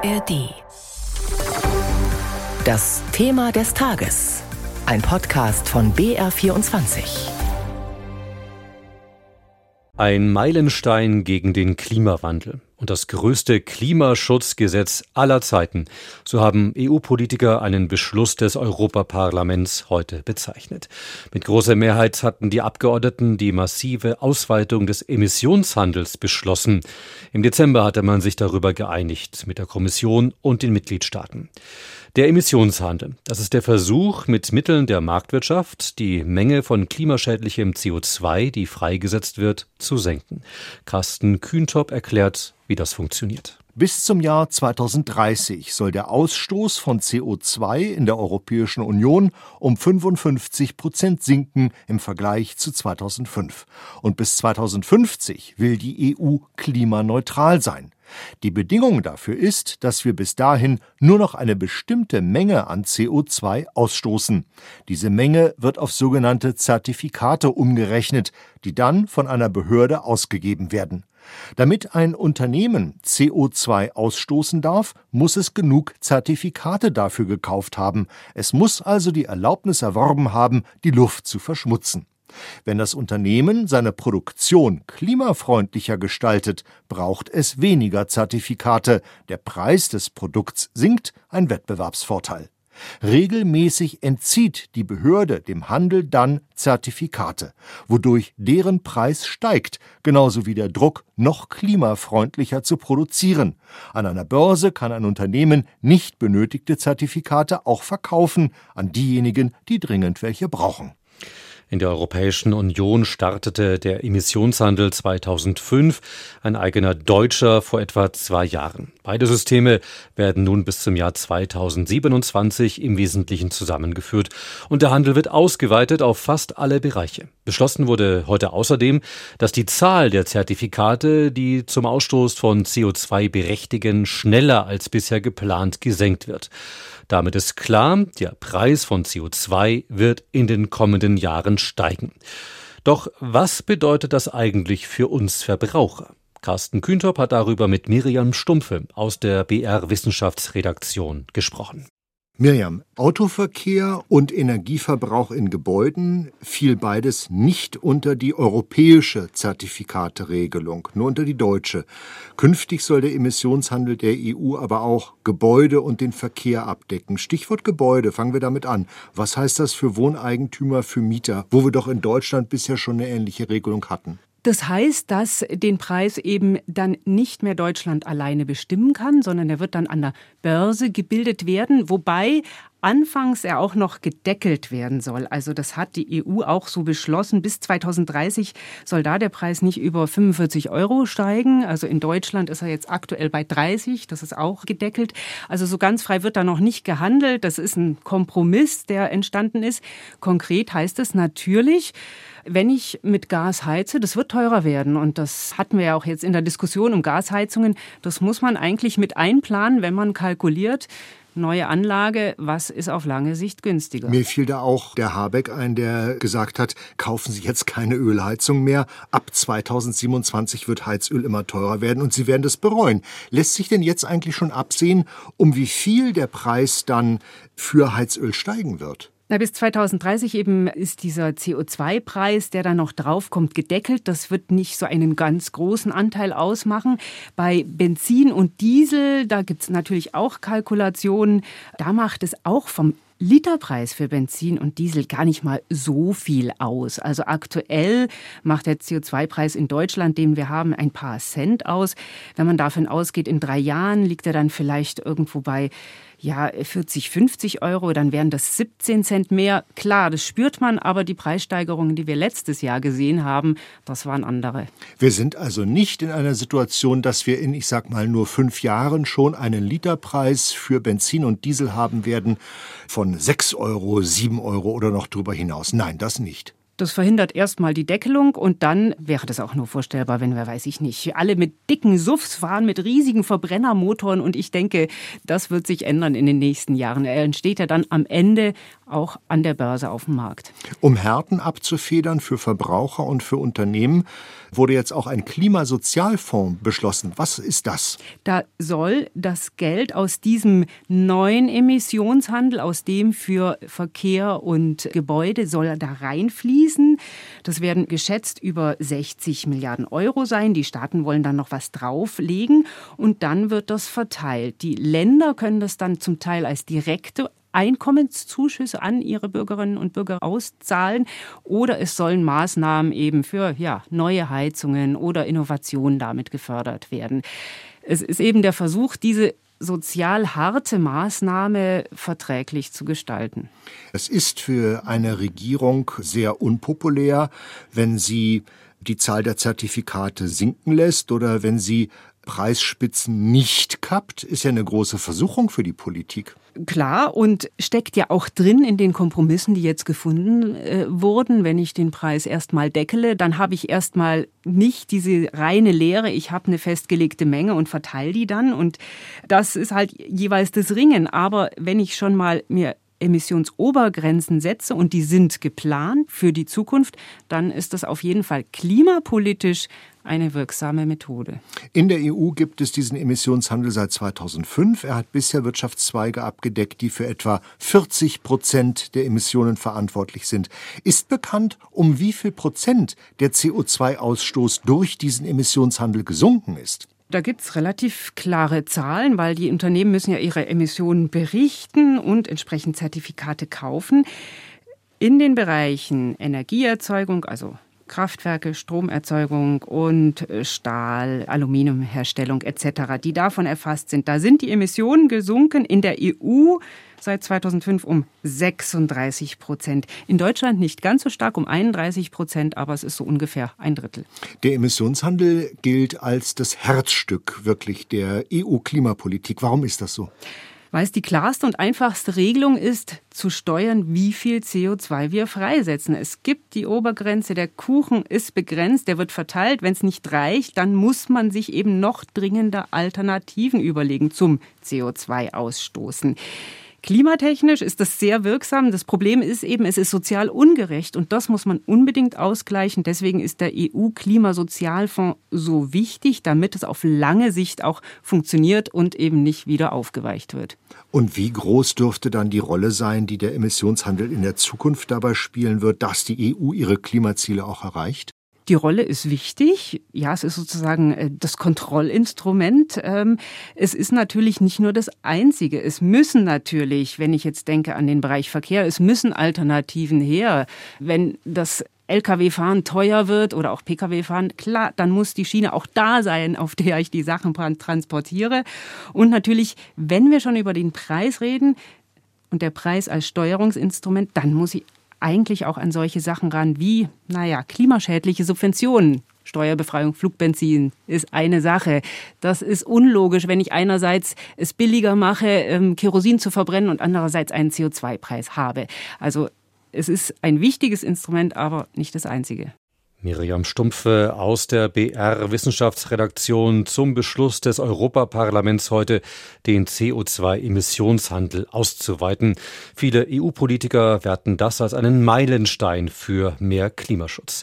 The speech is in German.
ARD. Das Thema des Tages. Ein Podcast von BR24. Ein Meilenstein gegen den Klimawandel und das größte Klimaschutzgesetz aller Zeiten. So haben EU-Politiker einen Beschluss des Europaparlaments heute bezeichnet. Mit großer Mehrheit hatten die Abgeordneten die massive Ausweitung des Emissionshandels beschlossen. Im Dezember hatte man sich darüber geeinigt mit der Kommission und den Mitgliedstaaten. Der Emissionshandel. Das ist der Versuch, mit Mitteln der Marktwirtschaft die Menge von klimaschädlichem CO2, die freigesetzt wird, zu senken. Carsten Kühntop erklärt, wie das funktioniert. Bis zum Jahr 2030 soll der Ausstoß von CO2 in der Europäischen Union um 55 Prozent sinken im Vergleich zu 2005. Und bis 2050 will die EU klimaneutral sein. Die Bedingung dafür ist, dass wir bis dahin nur noch eine bestimmte Menge an CO2 ausstoßen. Diese Menge wird auf sogenannte Zertifikate umgerechnet, die dann von einer Behörde ausgegeben werden. Damit ein Unternehmen CO2 ausstoßen darf, muss es genug Zertifikate dafür gekauft haben. Es muss also die Erlaubnis erworben haben, die Luft zu verschmutzen. Wenn das Unternehmen seine Produktion klimafreundlicher gestaltet, braucht es weniger Zertifikate, der Preis des Produkts sinkt, ein Wettbewerbsvorteil. Regelmäßig entzieht die Behörde dem Handel dann Zertifikate, wodurch deren Preis steigt, genauso wie der Druck, noch klimafreundlicher zu produzieren. An einer Börse kann ein Unternehmen nicht benötigte Zertifikate auch verkaufen an diejenigen, die dringend welche brauchen. In der Europäischen Union startete der Emissionshandel 2005, ein eigener deutscher vor etwa zwei Jahren. Beide Systeme werden nun bis zum Jahr 2027 im Wesentlichen zusammengeführt und der Handel wird ausgeweitet auf fast alle Bereiche. Beschlossen wurde heute außerdem, dass die Zahl der Zertifikate, die zum Ausstoß von CO2 berechtigen, schneller als bisher geplant gesenkt wird. Damit ist klar, der Preis von CO2 wird in den kommenden Jahren steigen. Doch was bedeutet das eigentlich für uns Verbraucher? Carsten Kühntop hat darüber mit Miriam Stumpfe aus der BR Wissenschaftsredaktion gesprochen. Miriam, Autoverkehr und Energieverbrauch in Gebäuden fiel beides nicht unter die europäische Zertifikateregelung, nur unter die deutsche. Künftig soll der Emissionshandel der EU aber auch Gebäude und den Verkehr abdecken. Stichwort Gebäude, fangen wir damit an. Was heißt das für Wohneigentümer, für Mieter, wo wir doch in Deutschland bisher schon eine ähnliche Regelung hatten? Das heißt, dass den Preis eben dann nicht mehr Deutschland alleine bestimmen kann, sondern er wird dann an der Börse gebildet werden, wobei anfangs er auch noch gedeckelt werden soll. Also das hat die EU auch so beschlossen. Bis 2030 soll da der Preis nicht über 45 Euro steigen. Also in Deutschland ist er jetzt aktuell bei 30. Das ist auch gedeckelt. Also so ganz frei wird da noch nicht gehandelt. Das ist ein Kompromiss, der entstanden ist. Konkret heißt es natürlich, wenn ich mit Gas heize, das wird teurer werden. Und das hatten wir ja auch jetzt in der Diskussion um Gasheizungen. Das muss man eigentlich mit einplanen, wenn man kalkuliert, neue Anlage, was ist auf lange Sicht günstiger? Mir fiel da auch der Habeck ein, der gesagt hat, kaufen Sie jetzt keine Ölheizung mehr. Ab 2027 wird Heizöl immer teurer werden und Sie werden das bereuen. Lässt sich denn jetzt eigentlich schon absehen, um wie viel der Preis dann für Heizöl steigen wird? Na, bis 2030 eben ist dieser CO2-Preis, der da noch draufkommt, gedeckelt. Das wird nicht so einen ganz großen Anteil ausmachen. Bei Benzin und Diesel, da gibt es natürlich auch Kalkulationen. Da macht es auch vom Literpreis für Benzin und Diesel gar nicht mal so viel aus. Also aktuell macht der CO2-Preis in Deutschland, den wir haben, ein paar Cent aus. Wenn man davon ausgeht, in drei Jahren liegt er dann vielleicht irgendwo bei ja, 40, 50 Euro, dann wären das 17 Cent mehr. Klar, das spürt man, aber die Preissteigerungen, die wir letztes Jahr gesehen haben, das waren andere. Wir sind also nicht in einer Situation, dass wir in, ich sag mal, nur fünf Jahren schon einen Literpreis für Benzin und Diesel haben werden von 6 Euro, 7 Euro oder noch drüber hinaus. Nein, das nicht. Das verhindert erstmal die Deckelung und dann wäre das auch nur vorstellbar, wenn wir, weiß ich nicht, alle mit dicken Suffs fahren, mit riesigen Verbrennermotoren und ich denke, das wird sich ändern in den nächsten Jahren. Er entsteht ja dann am Ende auch an der Börse auf dem Markt. Um Härten abzufedern für Verbraucher und für Unternehmen, wurde jetzt auch ein Klimasozialfonds beschlossen. Was ist das? Da soll das Geld aus diesem neuen Emissionshandel, aus dem für Verkehr und Gebäude, soll da reinfließen. Das werden geschätzt über 60 Milliarden Euro sein. Die Staaten wollen dann noch was drauflegen und dann wird das verteilt. Die Länder können das dann zum Teil als direkte Einkommenszuschüsse an ihre Bürgerinnen und Bürger auszahlen oder es sollen Maßnahmen eben für ja, neue Heizungen oder Innovationen damit gefördert werden. Es ist eben der Versuch, diese sozial harte Maßnahme verträglich zu gestalten. Es ist für eine Regierung sehr unpopulär, wenn sie die Zahl der Zertifikate sinken lässt oder wenn sie Preisspitzen nicht kappt, ist ja eine große Versuchung für die Politik. Klar und steckt ja auch drin in den Kompromissen, die jetzt gefunden äh, wurden. Wenn ich den Preis erstmal deckele, dann habe ich erstmal nicht diese reine Lehre, ich habe eine festgelegte Menge und verteile die dann. Und das ist halt jeweils das Ringen. Aber wenn ich schon mal mir Emissionsobergrenzen setze und die sind geplant für die Zukunft, dann ist das auf jeden Fall klimapolitisch eine wirksame Methode. In der EU gibt es diesen Emissionshandel seit 2005. Er hat bisher Wirtschaftszweige abgedeckt, die für etwa 40 Prozent der Emissionen verantwortlich sind. Ist bekannt, um wie viel Prozent der CO2-Ausstoß durch diesen Emissionshandel gesunken ist? Da gibt es relativ klare Zahlen, weil die Unternehmen müssen ja ihre Emissionen berichten und entsprechend Zertifikate kaufen. In den Bereichen Energieerzeugung, also Kraftwerke, Stromerzeugung und äh, Stahl, Aluminiumherstellung etc., die davon erfasst sind. Da sind die Emissionen gesunken in der EU seit 2005 um 36 Prozent. In Deutschland nicht ganz so stark, um 31 Prozent, aber es ist so ungefähr ein Drittel. Der Emissionshandel gilt als das Herzstück wirklich der EU-Klimapolitik. Warum ist das so? Weil es die klarste und einfachste Regelung ist, zu steuern, wie viel CO2 wir freisetzen. Es gibt die Obergrenze, der Kuchen ist begrenzt, der wird verteilt. Wenn es nicht reicht, dann muss man sich eben noch dringender Alternativen überlegen zum CO2-Ausstoßen. Klimatechnisch ist das sehr wirksam. Das Problem ist eben, es ist sozial ungerecht und das muss man unbedingt ausgleichen. Deswegen ist der EU-Klimasozialfonds so wichtig, damit es auf lange Sicht auch funktioniert und eben nicht wieder aufgeweicht wird. Und wie groß dürfte dann die Rolle sein, die der Emissionshandel in der Zukunft dabei spielen wird, dass die EU ihre Klimaziele auch erreicht? Die Rolle ist wichtig. Ja, es ist sozusagen äh, das Kontrollinstrument. Ähm, es ist natürlich nicht nur das Einzige. Es müssen natürlich, wenn ich jetzt denke an den Bereich Verkehr, es müssen Alternativen her. Wenn das Lkw-Fahren teuer wird oder auch Pkw-Fahren, klar, dann muss die Schiene auch da sein, auf der ich die Sachen transportiere. Und natürlich, wenn wir schon über den Preis reden, und der Preis als Steuerungsinstrument, dann muss ich eigentlich auch an solche Sachen ran wie, naja, klimaschädliche Subventionen. Steuerbefreiung Flugbenzin ist eine Sache. Das ist unlogisch, wenn ich einerseits es billiger mache, ähm, Kerosin zu verbrennen und andererseits einen CO2-Preis habe. Also es ist ein wichtiges Instrument, aber nicht das einzige. Miriam Stumpfe aus der BR Wissenschaftsredaktion zum Beschluss des Europaparlaments heute, den CO2-Emissionshandel auszuweiten. Viele EU-Politiker werten das als einen Meilenstein für mehr Klimaschutz.